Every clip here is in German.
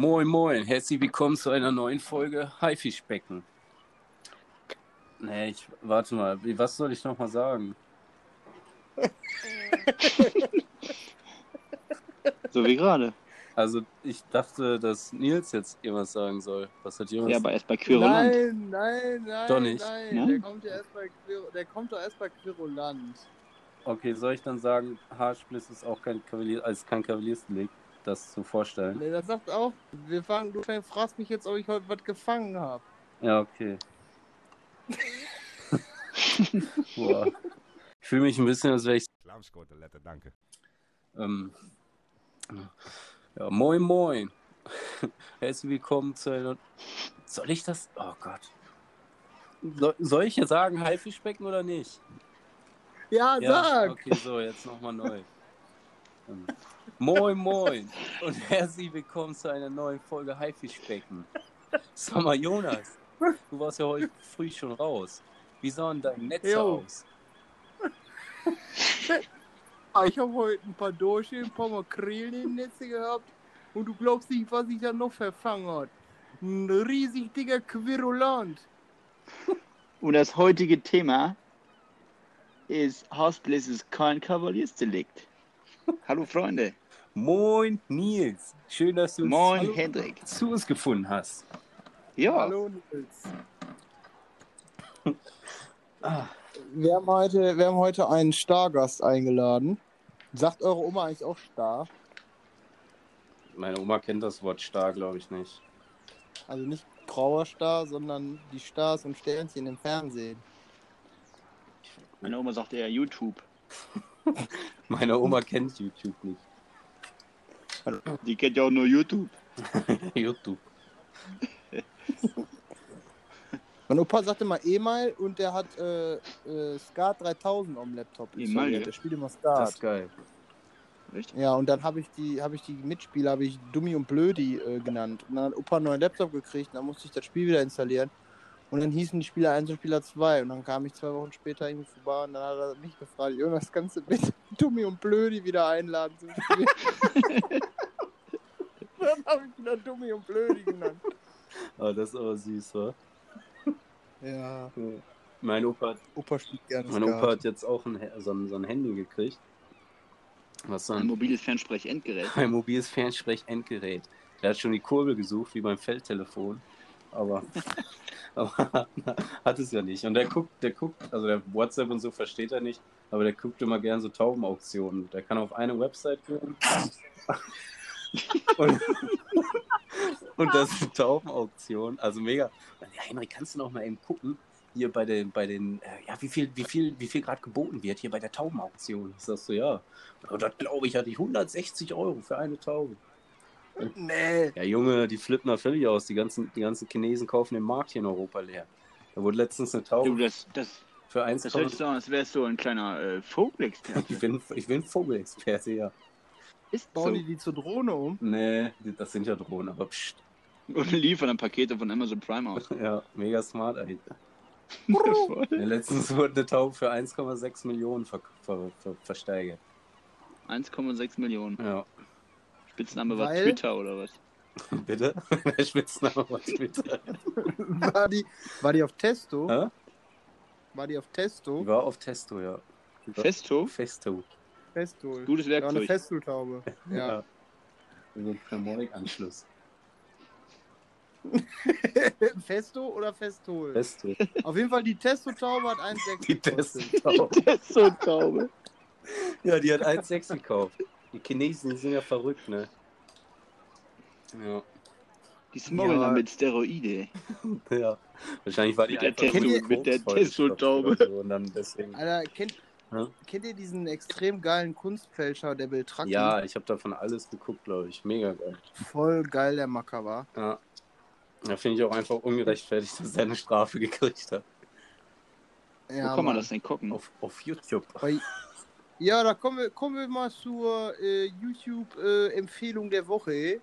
Moin, moin, herzlich willkommen zu einer neuen Folge Haifischbecken. Nee, ich, warte mal, was soll ich noch mal sagen? So wie gerade. Also, ich dachte, dass Nils jetzt irgendwas sagen soll. Was hat Jonas? Ja, aber erst bei Querulant. Nein, nein, nein, Doch nicht. nein. Ne? Der kommt ja erst bei Quir der kommt doch erst bei Quirulant. Okay, soll ich dann sagen, Haarspliss ist auch kein Kavalier, als kein Kavaliersdelikt, das zu vorstellen? Nee, das sagt auch, wir fangen, du fragst mich jetzt, ob ich heute was gefangen habe. Ja, okay. Boah. Ich fühle mich ein bisschen, als wäre ich Schlafskotelette, danke. Ähm, ja, moin, moin. Herzlich willkommen zu einer. Soll ich das? Oh Gott. Soll, soll ich jetzt sagen, Haifischbecken oder nicht? Ja, sag! Okay, so, jetzt nochmal neu. Moin, moin. Und herzlich willkommen zu einer neuen Folge Haifischbecken. Sag mal, Jonas, du warst ja heute früh schon raus. Wie sah denn dein Netz Jo. aus? Ah, Ich habe heute ein paar Dorsche, ein paar Makrelen im Netz gehabt. Und du glaubst nicht, was ich da noch verfangen hat. Ein riesig dicker Quirulant. Und das heutige Thema ist Hausbliss ist kein Kavaliersdelikt. Hallo Freunde. Moin, Nils. Schön, dass du uns Moin Hallo. Hendrik. zu uns gefunden hast. Ja, Hallo Nils. Ah, Wir haben, heute, wir haben heute einen Stargast eingeladen. Sagt eure Oma eigentlich auch Star? meine Oma kennt das Wort Star, glaube ich nicht. Also nicht grauer Star, sondern die Stars und Sternchen im Fernsehen. meine Oma sagt eher YouTube. Meine Oma kennt YouTube nicht. Die kennt ja auch nur YouTube. YouTube. Mein Opa sagte mal E-Mail und der hat äh, äh, Skat 3000 am Laptop E-Mail, installiert. ja? Der spielt immer Das Skat. ist geil. Echt? Ja, und dann habe ich die, habe ich die Mitspieler, habe ich Dummi und Blödi äh, genannt. Und dann hat Opa einen neuen Laptop gekriegt, und dann musste ich das Spiel wieder installieren. Und dann hießen die Spieler 1 und Spieler 2. Und dann kam ich zwei Wochen später irgendwie vorbei und dann hat er mich gefragt, Jonas, kannst du bitte Dummi und Blödi wieder einladen zum Spiel? dann habe ich wieder Dummi und Blödi genannt. Ah, das ist aber süß, wa? Ja, Mein Opa, hat- Opa spielt gerne mein. Opa hat jetzt auch ein, so, ein, so ein Handy gekriegt. Was so Ein ein, mobiles Fernsprech-Endgerät. ein mobiles Fernsprech-Endgerät. Der hat schon die Kurbel gesucht, wie beim Feldtelefon. Aber, aber hat es ja nicht. Und der guckt, der guckt, also der WhatsApp und so versteht er nicht, aber der guckt immer gern so Taubenauktionen. Der kann auf eine Website gehen. und, und das ist eine Taubenauktion. Also mega. Ja, Henrik, kannst du noch mal eben gucken? Hier bei den, bei den, äh, ja, wie viel, wie viel, wie viel gerade geboten wird hier bei der Taubenauktion. Ich sag so, ja. Und das glaube ich, hatte ich 160 Euro für eine Taube. Nee. Ja, Junge, die flippen da völlig aus. Die ganzen, die ganzen Chinesen kaufen den Markt hier in Europa leer. Da wurde letztens eine Du, Taube das, das, für 1, das hört sich so an, als wärst du ein kleiner äh, Vogelexperte. ich bin, ich bin Vogelexperte, ja. Ist so. Bauen die die zur Drohne um? Nee, das sind ja Drohnen, aber pst. Und liefern dann Pakete von Amazon Prime aus. Ja, mega smart eigentlich. Ja, letztens wurde eine Taube für 1,6 Millionen ver ver ver versteigert. 1,6 Millionen. Ja. Spitzname war Weil- Twitter oder was? Bitte? Der Spitzname war Twitter. War die, war die auf Testo? Hä? War die auf Testo? Die war auf Testo, ja. Festo? Festo. Festo. Gutes Ja, eine Werkzeug. Festo-Taube. Ja. So ein Harmonikanschluss. Festo oder Festol? Festo. Auf jeden Fall die Testo-Taube hat 1,6 Die gekostet. Testo-Taube. Testo-Taube. Ja, die hat 1,6 gekauft. Die Chinesen, sind ja verrückt, ne? Ja. Die smoggeln Ja. ja. mit Steroide. Ja. Wahrscheinlich war die Mit der einfach nur mit der Testo-Taube. So, und dann deswegen. Alter, kennt, Hä? kennt ihr diesen extrem geilen Kunstfälscher, der Beltraki? Ja, ich habe davon alles geguckt, glaube ich. Mega geil. Voll geil, der Macker war. Ja. Da finde ich auch einfach ungerechtfertigt, dass er eine Strafe gekriegt hat. Ja, Wo kann man Mann. das denn gucken? Auf, auf YouTube. Bei- Ja, da kommen wir, kommen wir mal zur äh, YouTube-Empfehlung der Woche.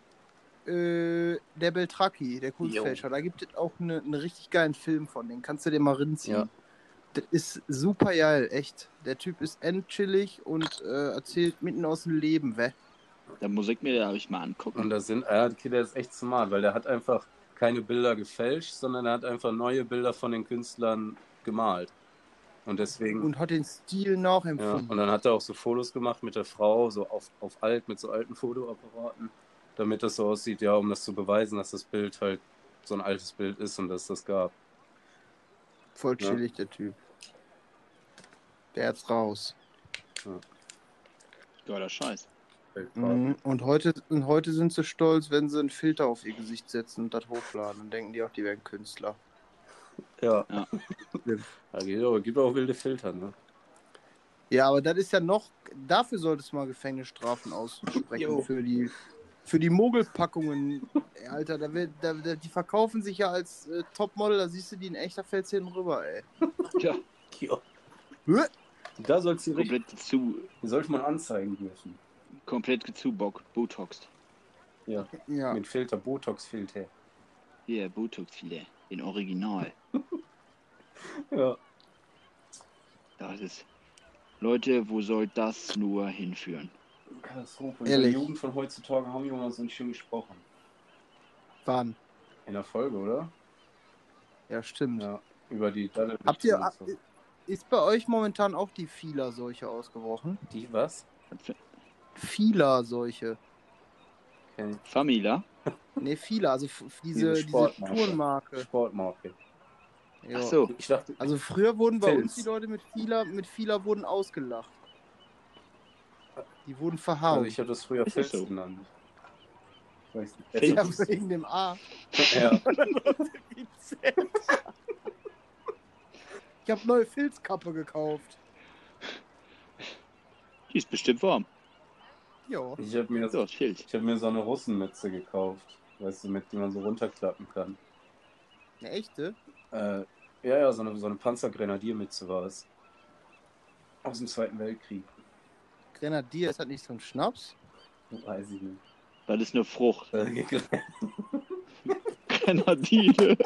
Äh, der Beltraki, der Kunstfälscher. Da gibt es auch eine- einen richtig geilen Film von, den kannst du dir mal rinziehen. Ja. Das ist super geil, echt. Der Typ ist endchillig und äh, erzählt mitten aus dem Leben, weh. Da muss ich mir euch mal angucken. Und da sind, ja, okay, der ist echt smart, weil der hat einfach keine Bilder gefälscht, sondern er hat einfach neue Bilder von den Künstlern gemalt. Und deswegen. Und hat den Stil nachempfunden. Ja, und dann hat er auch so Fotos gemacht mit der Frau, so auf, auf alt, mit so alten Fotoapparaten, damit das so aussieht, ja, um das zu beweisen, dass das Bild halt so ein altes Bild ist und dass es das gab. Voll Ja. chillig, der Typ. Der hat's raus. Geiler Scheiß. Mhm. Und, heute, und heute sind sie stolz, wenn sie einen Filter auf ihr Gesicht setzen und das hochladen. Dann denken die auch, die wären Künstler. Ja. Ja. Da gibt auch, gibt auch wilde Filter, ne? Ja, aber das ist ja noch. Dafür sollte es mal Gefängnisstrafen aussprechen. Jo. für die, für die Mogelpackungen. Ey, Alter, da wird, da, da, die verkaufen sich ja als äh, Topmodel. Da siehst du die in echter fällst hinten rüber, ey. Ja, Ja. Hä? Da soll sie richtig, komplett zu, die sollte man anzeigen dürfen. komplett zu Bock, Botox. Ja. Ja. Mit Filter, Botox-Filter. Hier, Botox-Filet. In Original. Ja. Das ist. Leute, wo soll das nur hinführen? Katastrophe. Ehrlich. Die Jugend von heutzutage haben wir mal so schön gesprochen. Wann? In der Folge, oder? Ja, stimmt. Ja. Über die Habt ihr. so. Ist bei euch momentan auch die Fieler-Seuche ausgebrochen? Die was? Kenn ich. Famila? Ne, Fieler, also diese, Diese diese Sportmarke. Tourenmarke. Sportmarke. Ja. Ach so. Ich dachte, Also früher wurden bei Filz. uns die Leute mit Fieler, mit Fieler wurden ausgelacht. Die wurden also verhauen. ich habe das früher Filz so? genannt. Ich ja, wegen dem A. Ja. Ich habe neue Filzkappe gekauft. Die ist bestimmt warm. Ja. Ich habe mir, So, Schild. ich hab mir so eine Russenmütze gekauft. Weißt du, mit die man so runterklappen kann. Eine echte? Äh, ja, ja, so eine, so eine Panzergrenadiermütze war es. Aus dem Zweiten Weltkrieg. Grenadier, ist das nicht so ein Schnaps? Weiß ich nicht. Das ist eine Frucht. Äh, Grenadine.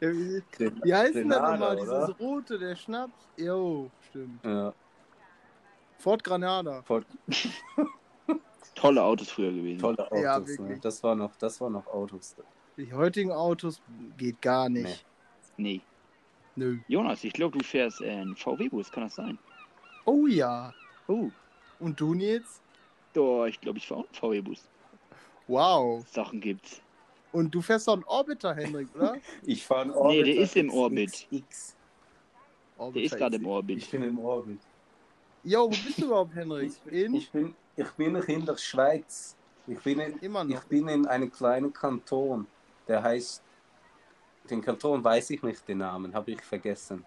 Wie heißt denn das nochmal? Dieses rote, der Schnaps? Jo, stimmt. Ja, Fort Granada. voll Tolle Autos früher gewesen. tolle Autos. Ja, ne? Das war noch, das war noch Autos. Die heutigen Autos geht gar nicht. Nee. Nö. Jonas, ich glaube, du fährst äh, einen VW-Bus, kann das sein? Oh ja. Oh. Und du Nils? Doch, ich glaube, ich fahre auch einen VW-Bus. Wow. Sachen gibt's. Und du fährst doch einen Orbiter, Henrik, oder? Ich fahre einen Nee, Orbiter der ist im. Orbit. X. Orbiter Der ist gerade im Ich Orbit. bin im Orbit. Jo, wo bist du überhaupt, Henrik? In? Ich bin, ich bin noch in der Schweiz. Ich bin in, Immer ich bin in einem kleinen Kanton. Der heißt, den Kanton weiß ich nicht den Namen, habe ich vergessen.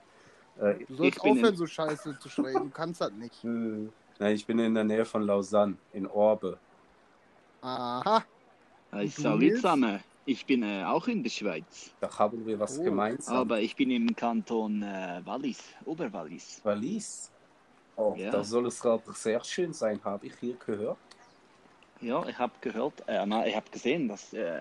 Äh, Du sollst Ich bin aufhören, in- so scheiße zu schreien. Du kannst das nicht. äh, nein, ich bin in der Nähe von Lausanne, in Orbe. Aha. Salut Nils? zusammen. Ich bin äh, auch in der Schweiz. Da haben wir was Oh, gemeinsam. Aber ich bin im Kanton äh, Wallis, Oberwallis. Wallis. Oh, Ja. da soll es aber sehr schön sein, habe ich hier gehört. Ja, ich habe gehört, äh, na, ich habe gesehen, dass äh,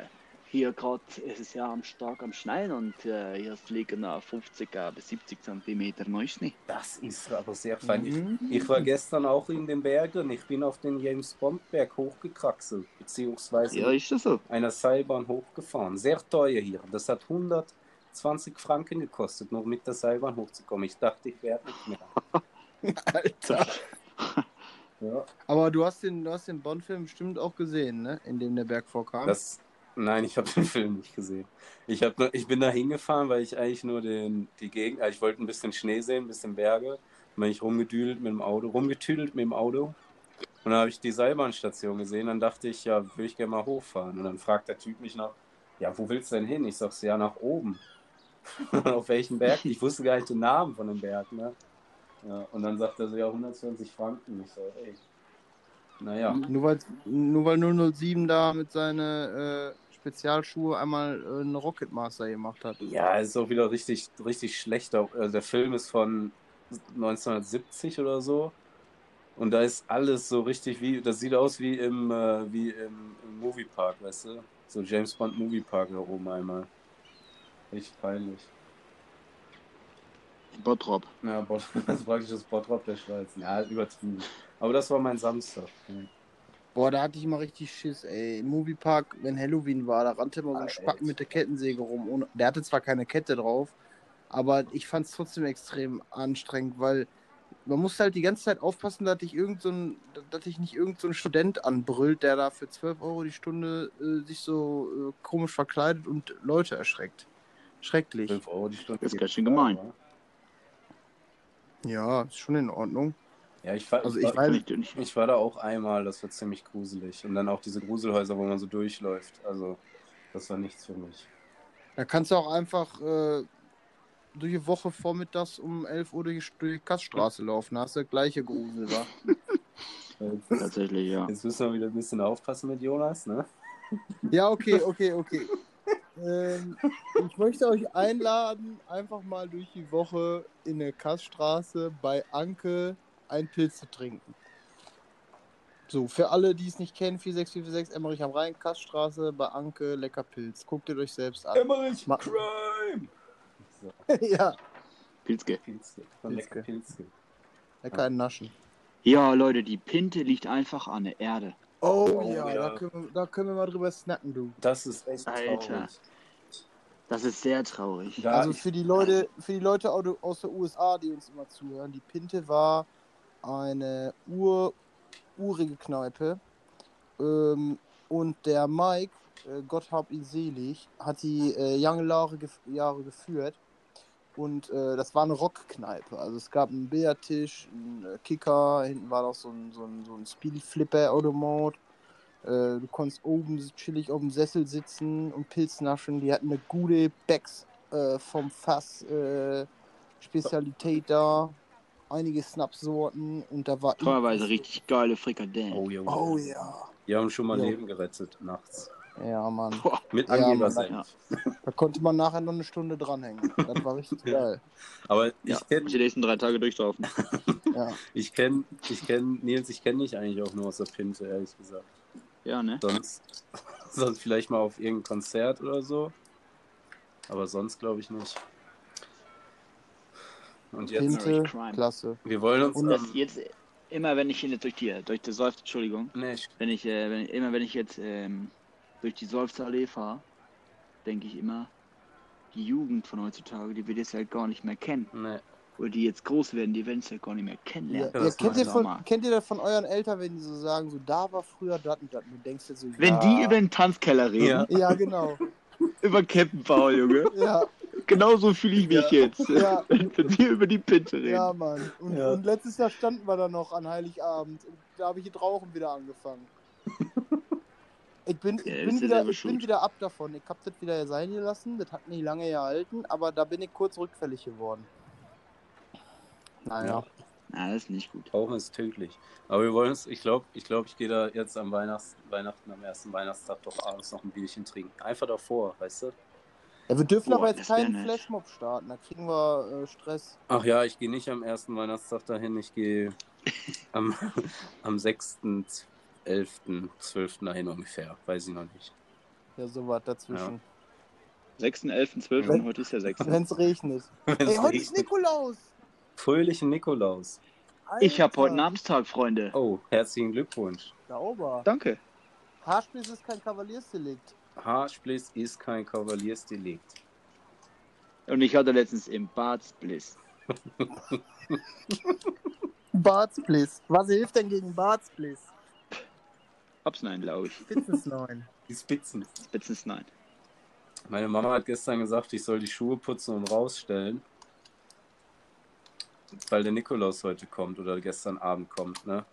hier gerade ist es ja am stark am Schneien und äh, hier liegen äh, 50 äh, bis 70 Zentimeter Neuschnee. Das ist aber sehr fein. Ich, Mhm. ich war gestern auch in den Bergen. Ich bin auf den James Bond Berg hochgekraxelt, beziehungsweise Ja, ist das so? einer Seilbahn hochgefahren. Sehr teuer hier. Das hat 120 Franken gekostet, nur mit der Seilbahn hochzukommen. Ich dachte, ich werde nicht mehr. Alter. Ja, Aber du hast den, du hast den Bond-Film bestimmt auch gesehen, ne? In dem der Berg vorkam. das, nein, ich habe den Film nicht gesehen. Ich, hab nur, ich bin da hingefahren, weil ich eigentlich nur den, die Gegend, also ich wollte ein bisschen Schnee sehen, ein bisschen Berge. Dann bin ich rumgedüdelt mit dem Auto, rumgetüdelt mit dem Auto. Und dann habe ich die Seilbahnstation gesehen. Dann dachte ich, ja, würde ich gerne mal hochfahren. Und dann fragt der Typ mich nach, ja, wo willst du denn hin? Ich sag, ja, nach oben. Auf welchen Berg? Ich wusste gar nicht den Namen von dem Berg, ne? Ja, und dann sagt er so, ja, 120 Franken. Ich so, ey. Naja. Nur weil, nur weil 007 da mit seinen äh, Spezialschuhe einmal äh, eine Rocket Master gemacht hat. Ja, ist auch wieder richtig, richtig schlechter. Also der Film ist von 1970 oder so. Und da ist alles so richtig wie, das sieht aus wie im, äh, wie im, im Moviepark, weißt du? So James Bond Moviepark da oben einmal. Richtig peinlich. Bottrop. Ja, Bot das ist praktisch das Bottrop der Schweiz. Ja, übertrieben. Aber das war mein Samstag. Boah, da hatte ich immer richtig Schiss, ey. Im Moviepark, wenn Halloween war, da rannte immer so ein Spacken mit der Kettensäge rum. Ohne, der hatte zwar keine Kette drauf, aber ich fand es trotzdem extrem anstrengend, weil man musste halt die ganze Zeit aufpassen, dass ich irgend so ein, dass ich nicht irgend so Student anbrüllt, der da für 12 Euro die Stunde äh, sich so äh, komisch verkleidet und Leute erschreckt. Schrecklich. 12 Euro die Stunde. Das ist ganz schön gemein. wa? Ja, ist schon in Ordnung. Ja, ich war, Also ich, ich war, weiß- Ich, nicht. ich war da auch einmal, das war ziemlich gruselig. Und dann auch diese Gruselhäuser, wo man so durchläuft. Also, das war nichts für mich. Da kannst du auch einfach äh, durch die Woche vormittags um 11 Uhr durch, durch die Kassstraße laufen. Da hast du das gleiche Grusel, wa? Jetzt, Tatsächlich, ja. jetzt müssen wir wieder ein bisschen aufpassen mit Jonas, ne? Ja, okay, okay, okay. Ähm, ich möchte euch einladen, einfach mal durch die Woche in der Kassstraße bei Anke einen Pilz zu trinken. So, für alle, die es nicht kennen, 46446 Emmerich am Rhein, Kassstraße bei Anke, lecker Pilz. Guckt ihr euch selbst an. Emmerich Ma- Crime! So, ja, Pilzke. Pilzke. Von lecker Pilzke. Pilzke. lecker ein Naschen. Ja, Leute, die Pinte liegt einfach an der Erde. Oh, Oh, ja, ja. Da, können wir, da können wir mal drüber snacken, du. Das ist echt Alter. traurig. Das ist sehr traurig. Da also für die Leute, für die Leute au- aus der USA, die uns immer zuhören, die Pinte war eine ur, urige Kneipe. Ähm, und der Mike, äh, Gott hab ihn selig, hat die äh, lange Jahre, gef Jahre geführt. Und äh, das war eine Rockkneipe. Also es gab einen Billardtisch, einen äh, Kicker, hinten war noch so ein, so ein, so ein Speedy-Flipper-Automat. Äh, du konntest oben chillig auf dem Sessel sitzen und Pilz naschen. Die hatten eine gute Becks äh, vom Fass äh, Spezialität da. Einige Snapsorten und da war. Teilweise richtig geile Frikadellen. Oh, Junge. Oh ja. Die haben schon mal Jo. Leben gerettet nachts. Ja, Mann. Boah, Mit Ja, Angebersenf. Mann, Da konnte man nachher noch eine Stunde dranhängen. Das war richtig Ja. geil. Aber ja, ich kenne die nächsten drei Tage durchlaufen. Ja. ich kenn, ich kenn, Nils, ich kenne dich eigentlich auch nur aus der Pinte, ehrlich gesagt. Ja, ne? Sonst, sonst vielleicht mal auf irgendein Konzert oder so. Aber sonst glaube ich nicht. Und jetzt, Pinte. Klasse. wir wollen uns. Und Das am- jetzt immer wenn ich hier durch die durch die Seufz, Entschuldigung, nee, ich- wenn ich äh, wenn, immer wenn ich jetzt ähm, durch die Seufzerallee fahre, denke ich immer, die Jugend von heutzutage, die wird es halt gar nicht mehr kennen. nee. Oder die jetzt groß werden, die werden es halt gar nicht mehr Ja, kennenlernen. Ja, ja, kennt, ihr von, kennt ihr das von euren Eltern, wenn die so sagen, so da war früher das und das? Und du denkst dir so, Wenn ja. die über den Tanzkeller reden, Ja. Ja, genau. über Captain Paul, Junge, Ja, genauso fühle ich mich Ja. jetzt, Ja. wenn wir über die Pinte reden. ja, Mann. Und, Ja. und letztes Jahr standen wir da noch an Heiligabend. Und da habe ich das Rauchen wieder angefangen. Ich bin, Ja, ich bin, ja wieder, ich bin wieder ab davon. Ich habe das wieder sein gelassen. Das hat nicht lange gehalten, aber da bin ich kurz rückfällig geworden. Naja. Na, das ist nicht gut. Rauchen ist tödlich. Aber wir wollen uns, ich glaube, ich, glaub, ich gehe da jetzt am Weihnachts, Weihnachten, am ersten Weihnachtstag doch abends noch ein Bierchen trinken. Einfach davor, weißt du? Ja, wir dürfen Boah, aber jetzt keinen. Flashmob starten. Da kriegen wir äh, Stress. Ach ja, ich gehe nicht am ersten Weihnachtstag dahin, ich gehe am, am 6., 11., 12. dahin ungefähr. Weiß ich noch nicht. Ja, sowas dazwischen. 6., 11., 12. Wenn- heute ist der 6. Wenn es regnet. Wenn's Ey, heute ist regnet. Nikolaus. Fröhlichen Nikolaus. Ich habe Alter. heute Namenstag, Freunde. Oh, herzlichen Glückwunsch. Da oben. Danke. Haarspieß ist kein Kavaliersdelikt. Haarspliss ist kein Kavaliersdelikt. Und ich hatte letztens im Bad Bliss. Bartspliss. Was hilft denn gegen Bartspliss? Hab's nein, glaube ich. Fitness 9. Die Spitzen. Spitzens nein. Meine Mama hat gestern gesagt, ich soll die Schuhe putzen und rausstellen. Weil der Nikolaus heute kommt oder gestern Abend kommt, ne?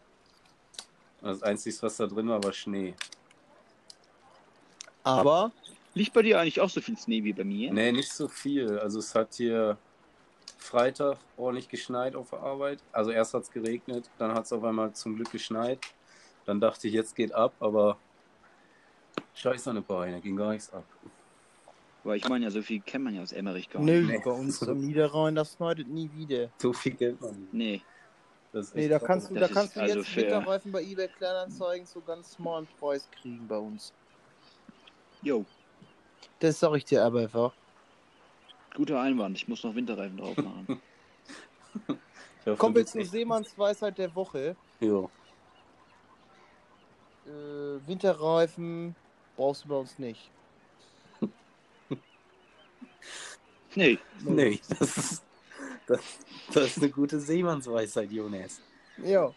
Und Das Einzige, was da drin war, war Schnee. Aber Liegt bei dir eigentlich auch so viel Schnee wie bei mir? Nee, nicht so viel. Also es hat hier Freitag ordentlich geschneit auf der Arbeit. Also erst hat es geregnet, dann hat es auf einmal zum Glück geschneit. Dann dachte ich, jetzt geht ab, aber scheiß an die Beine, ging gar nichts ab. Weil ich meine ja, so viel kennt man ja aus Emmerich gar nö, nicht. Nee. bei uns am Niederrhein, das schneidet nie wieder. So viel Geld man. Nee. Das ist Nee, da kannst du, da kannst du also jetzt Winterreifen bei eBay Kleinanzeigen so ganz small Preis kriegen bei uns. Jo, Das sag ich dir aber einfach. guter Einwand. Ich muss noch Winterreifen drauf machen. Wir bist zur echt- Seemannsweisheit der Woche. Jo. Äh, Winterreifen brauchst du bei uns nicht. Nee, Nee, das ist, das, das ist eine gute Seemannsweisheit, Jonas. Ja.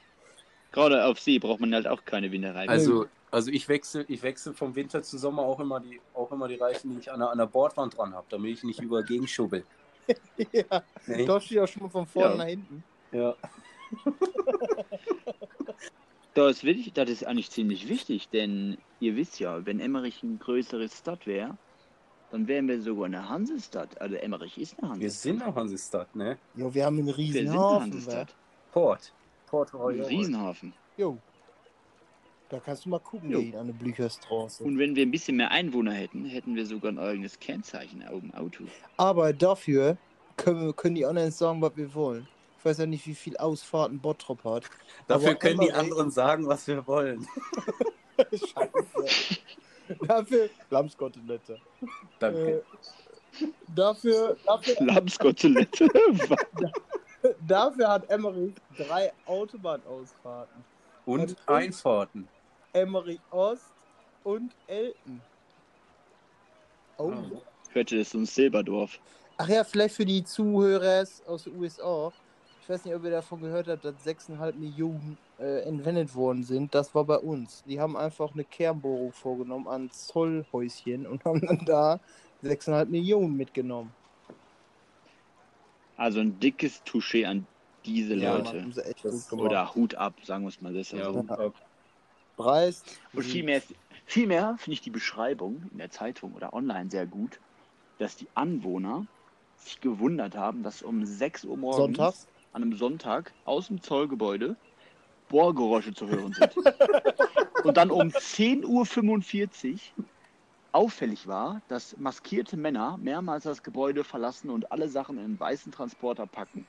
gerade auf See braucht man halt auch keine Winterreifen. Also, also ich wechsle ich wechsel vom Winter zu Sommer auch immer die, auch immer die Reifen, die ich an der, an der Bordwand dran habe, damit ich nicht überall gegenschubbel. ja. Nee? Steht auch schon mal von vorne Ja. nach hinten. Ja. Das, ist wirklich, das ist eigentlich ziemlich wichtig, denn ihr wisst ja, wenn Emmerich ein größeres Stadt wäre, dann wären wir sogar eine Hansestadt. Also Emmerich ist eine Wir Hansestadt. sind auch Hansestadt, ne? Jo, wir haben einen Wir riesen sind eine? Hansestadt. Port. Port Royal. Riesenhafen. Jo. Da kannst du mal gucken Jo. gehen an der Blücherstraße. Und wenn wir ein bisschen mehr Einwohner hätten, hätten wir sogar ein eigenes Kennzeichen auf dem Auto. Aber dafür können, wir, können die anderen sagen, was wir wollen. Ich weiß ja nicht, wie viel Ausfahrten Bottrop hat. Dafür Aber können die anderen sagen, was wir wollen. Scheiße. dafür. Lammskotelette. Danke. Äh, dafür, dafür, Lammskotelette. dafür hat Emmerich drei Autobahnausfahrten. Und und- Einfahrten. Emmerich Ost und Elten. Oh. Oh. Hörte das so ein Silberdorf. Ach ja, vielleicht für die Zuhörer aus den USA. Ich weiß nicht, ob ihr davon gehört habt, dass 6,5 Millionen äh, entwendet worden sind. Das war bei uns. Die haben einfach eine Kernbohrung vorgenommen an Zollhäuschen und haben dann da 6,5 Millionen mitgenommen. Also ein dickes Touché an diese Ja, Leute. Mann, haben sie echt Das- gut gemacht. Oder Hut ab, sagen wir es mal besser. Ja, so. und, äh, Preis. Und vielmehr, vielmehr finde ich die Beschreibung in der Zeitung oder online sehr gut, dass die Anwohner sich gewundert haben, dass um 6 Uhr morgens Sonntags. An einem Sonntag aus dem Zollgebäude Bohrgeräusche zu hören sind. Und dann um 10.45 Uhr auffällig war, dass maskierte Männer mehrmals das Gebäude verlassen und alle Sachen in einen weißen Transporter packen.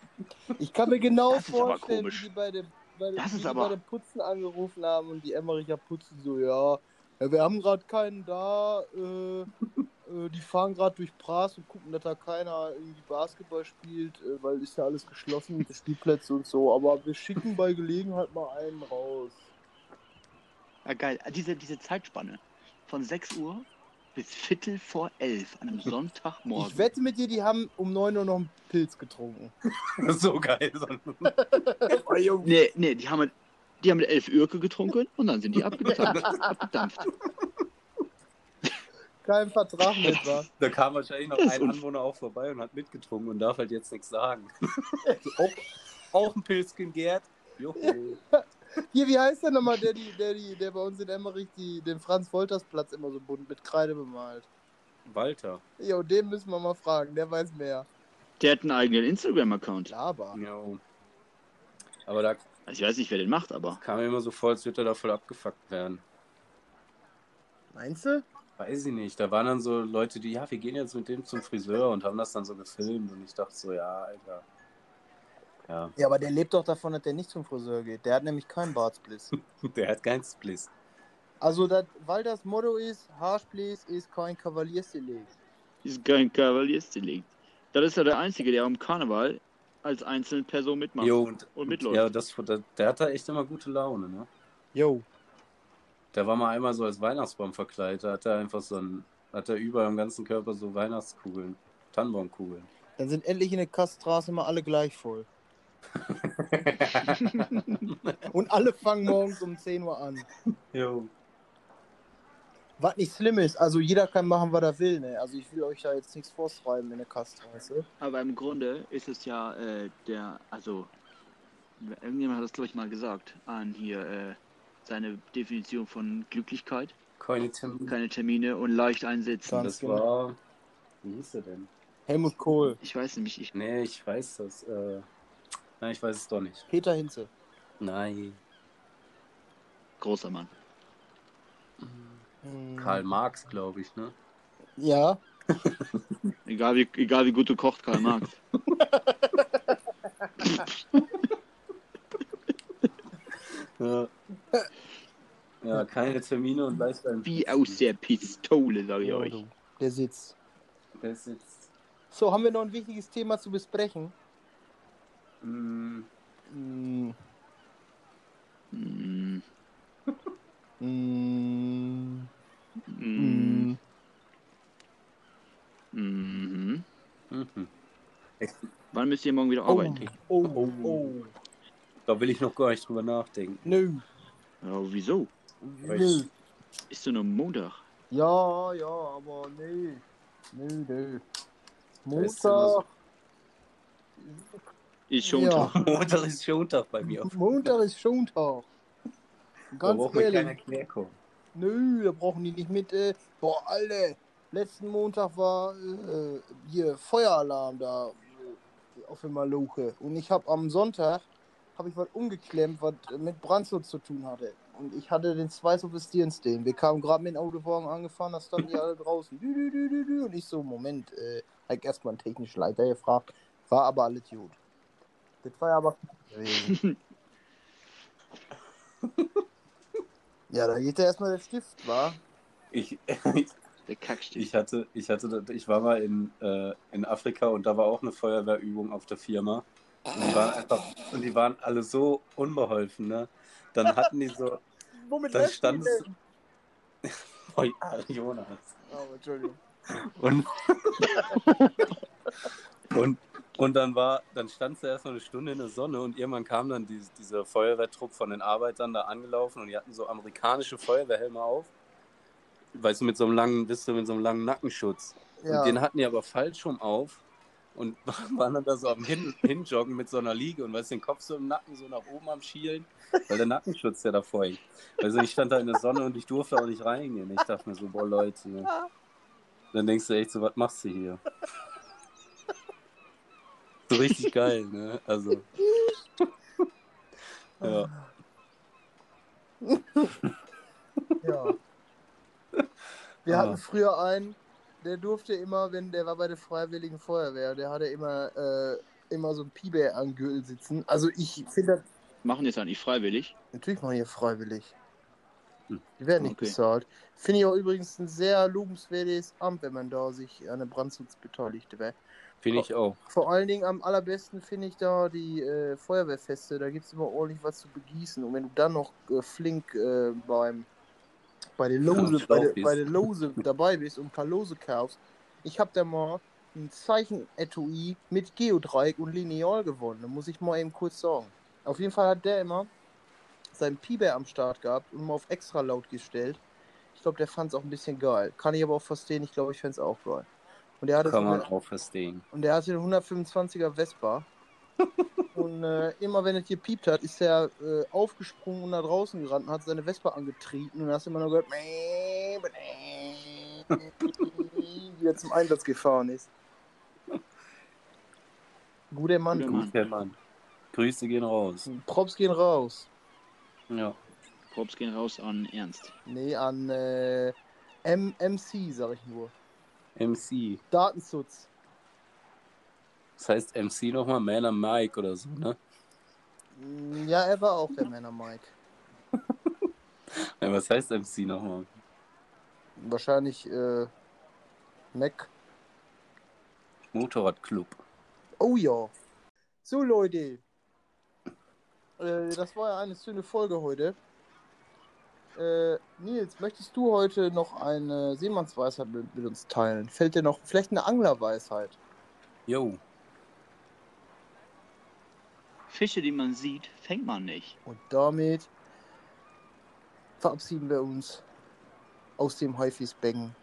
Ich kann mir genau Das vorstellen, wie die bei dem, bei, dem, Das ist aber- bei dem Putzen angerufen haben und die Emmericher putzen so, ja, ja wir haben gerade keinen da, äh, die fahren gerade durch Pras und gucken, dass da keiner irgendwie Basketball spielt, äh, weil ist ja alles geschlossen mit den Spielplätzen und so, aber wir schicken bei Gelegenheit mal einen raus. Ja, geil. Diese, diese Zeitspanne von 6 Uhr bis Viertel vor 11 an einem Sonntagmorgen. Ich wette mit dir, die haben um 9 Uhr noch einen Pilz getrunken. so geil. Nee, nee, die haben, mit- die haben mit 11 Ürke getrunken und dann sind die abgedampft. abgedampft. Kein Vertrag mit war. Da kam wahrscheinlich noch ein Anwohner auch vorbei und hat mitgetrunken und darf halt jetzt nichts sagen. auch, auch ein Pilzchen Gerd. Juhu. Hier, wie heißt der nochmal, der, die, der, die, der bei uns in Emmerich die, den Franz-Wolters-Platz immer so bunt mit Kreide bemalt? Walter. Jo, den müssen wir mal fragen, der weiß mehr. Der hat einen eigenen Instagram-Account. Laber. Ja. Aber da Also ich weiß nicht, wer den macht, aber. kam mir immer so vor, als würde er da voll abgefuckt werden. Meinst du? Weiß ich nicht. Da waren dann so Leute, die, ja, wir gehen jetzt mit dem zum Friseur und haben das dann so gefilmt und ich dachte so, ja, Alter. Ja, Ja, aber der lebt doch davon, dass der nicht zum Friseur geht. Der hat nämlich keinen Bartspliss. der hat keinen Spliss. Also, das, weil das Motto ist, Haarspliss ist kein Kavaliersdelikt. Ist kein Kavaliersdelikt. Das ist ja der Einzige, der am Karneval als einzelne Person mitmacht. Jo, und, Und mitläuft. ja, das, der, der hat da echt immer gute Laune, ne? Jo. Der war mal einmal so als Weihnachtsbaum verkleidet, da hat er einfach so ein, hat er überall am ganzen Körper so Weihnachtskugeln, Tannenbaumkugeln. Dann sind endlich in der Kaststraße immer alle gleich voll. Und alle fangen morgens um 10 Uhr an. Jo. Was nicht schlimm ist, also jeder kann machen, was er will, ne? Also ich will euch da jetzt nichts vorschreiben in der Kaststraße. Aber im Grunde ist es ja äh, der, also, irgendjemand hat das, glaube ich, mal gesagt, an hier äh, seine Definition von Glücklichkeit. Keine Termine. Keine Termine und leicht einsitzen. Ganz Das genau. war. Wie hieß er denn? Helmut Kohl, Ich weiß nämlich, ich, Nee, ich weiß das. Äh, nein, ich weiß es doch nicht. Peter Hinze. Nein. großer Mann. Hm. Karl Marx, glaube ich, ne? Ja, Egal wie, egal wie gut du kocht, Karl Marx. Ja. Ja, keine Termine und leicht ein. Wie aus der Pistole, sage ich euch. der sitzt. Ist jetzt. So, haben wir noch ein wichtiges Thema zu besprechen? Mm, Mm, Mm, mm, mm, mm. mhm. mhm. Wann müsst ihr morgen wieder arbeiten? Oh, Oh. oh. Da will ich noch gar nicht drüber nachdenken. Nö. Ja, wieso? Nö. Ist doch nur Montag. Ja, ja, aber nö. Nö, nö. Da ist immer so- Montag. Ist schon Ja. Tag. Montag ist Schontag bei mir. Montag ist Schontag. Da Ganz keiner ehrlich. Nö, da brauchen die nicht mit. Äh, boah, Alter. Letzten Montag war äh, hier Feueralarm da auf der Maloche. Und ich habe am Sonntag habe ich was umgeklemmt, was mit Brandschutz zu tun hatte. Und ich hatte den Schweiß auf der Stirn stehen. Wir kamen gerade mit dem Autowagen angefahren, da standen die alle draußen. Und ich so, Moment, äh, hab ich erstmal einen technischen Leiter gefragt. War aber alles gut. Das war ja aber. ja, da geht ja erstmal der Stift, war. Ich, Der Kackstich. ich hatte, ich hatte, ich war mal in, äh, in Afrika und da war auch eine Feuerwehrübung auf der Firma. Und die waren einfach, und die waren alle so unbeholfen, ne? Dann hatten die so, Womit dann stand es. Oh ja, Jonas. Oh, Entschuldigung. Und, und, und dann war, dann stand sie erst noch eine Stunde in der Sonne und irgendwann kam dann die, dieser Feuerwehrtrupp von den Arbeitern da angelaufen und die hatten so amerikanische Feuerwehrhelme auf. Weißt du, mit so einem langen, wisst du, mit so einem langen Nackenschutz. Ja. Und den hatten die aber falsch rum auf und waren dann da so am Hin Hinjoggen mit so einer Liege und weißt den Kopf so im Nacken so nach oben am Schielen, weil der Nackenschutz ja davor hing. Also ich stand da in der Sonne und ich durfte auch nicht reingehen. Ich dachte mir so, boah Leute, ne? dann denkst du echt so, was machst du hier? So richtig geil, ne? Also. Ja. Ja. Wir Ah. hatten früher einen, der durfte immer, wenn der war bei der Freiwilligen Feuerwehr, der hatte immer, äh, immer so ein Piebär am Gürtel sitzen. Also ich finde das Machen jetzt eigentlich freiwillig. natürlich mal hier freiwillig. Hm. Die werden nicht Okay. bezahlt. Finde ich auch übrigens ein sehr lobenswertes Amt, wenn man da sich an einem Brandschutz beteiligt wäre. Finde ich auch. Vor allen Dingen am allerbesten finde ich da die äh, Feuerwehrfeste. Da gibt es immer ordentlich was zu begießen. Und wenn du dann noch äh, flink äh, beim bei der Lose, bei, bist. bei der Lose dabei bist und ein paar Lose kaufst. Ich habe da mal ein Zeichen-Etui mit Geodreieck und Lineal gewonnen. Da muss ich mal eben kurz sagen. Auf jeden Fall hat der immer seinen Piber am Start gehabt und mal auf extra laut gestellt. Ich glaube, der fand es auch ein bisschen geil. Kann ich aber auch verstehen. Ich glaube, ich fände es auch geil. Und der hatte Kann man auch verstehen. und der hatte eine 125er Vespa. Und äh, immer wenn es gepiept hat, ist er äh, aufgesprungen und nach draußen gerannt und hat seine Vespa angetrieben. Und dann hast du immer nur gehört, wie er zum Einsatz gefahren ist. Guter Mann. Guter. Mann. Guter Mann. Grüße gehen raus. Props gehen raus. Ja. Props gehen raus an Ernst. Nee, an äh, MMC, sag ich nur. MC. Datenschutz. Das heißt MC nochmal am Mike oder so, ne? Mm, Ja, er war auch der Männer Mike. Ja, was heißt MC nochmal? Wahrscheinlich äh, Mac. Motorradclub. Oh ja. So Leute. Äh, das war ja eine schöne Folge heute. Äh, Nils, möchtest du heute noch eine Seemannsweisheit mit, mit uns teilen? Fällt dir noch vielleicht eine Anglerweisheit? Yo. Fische, die man sieht, fängt man nicht. Und damit verabschieden wir uns aus dem Haifischbecken.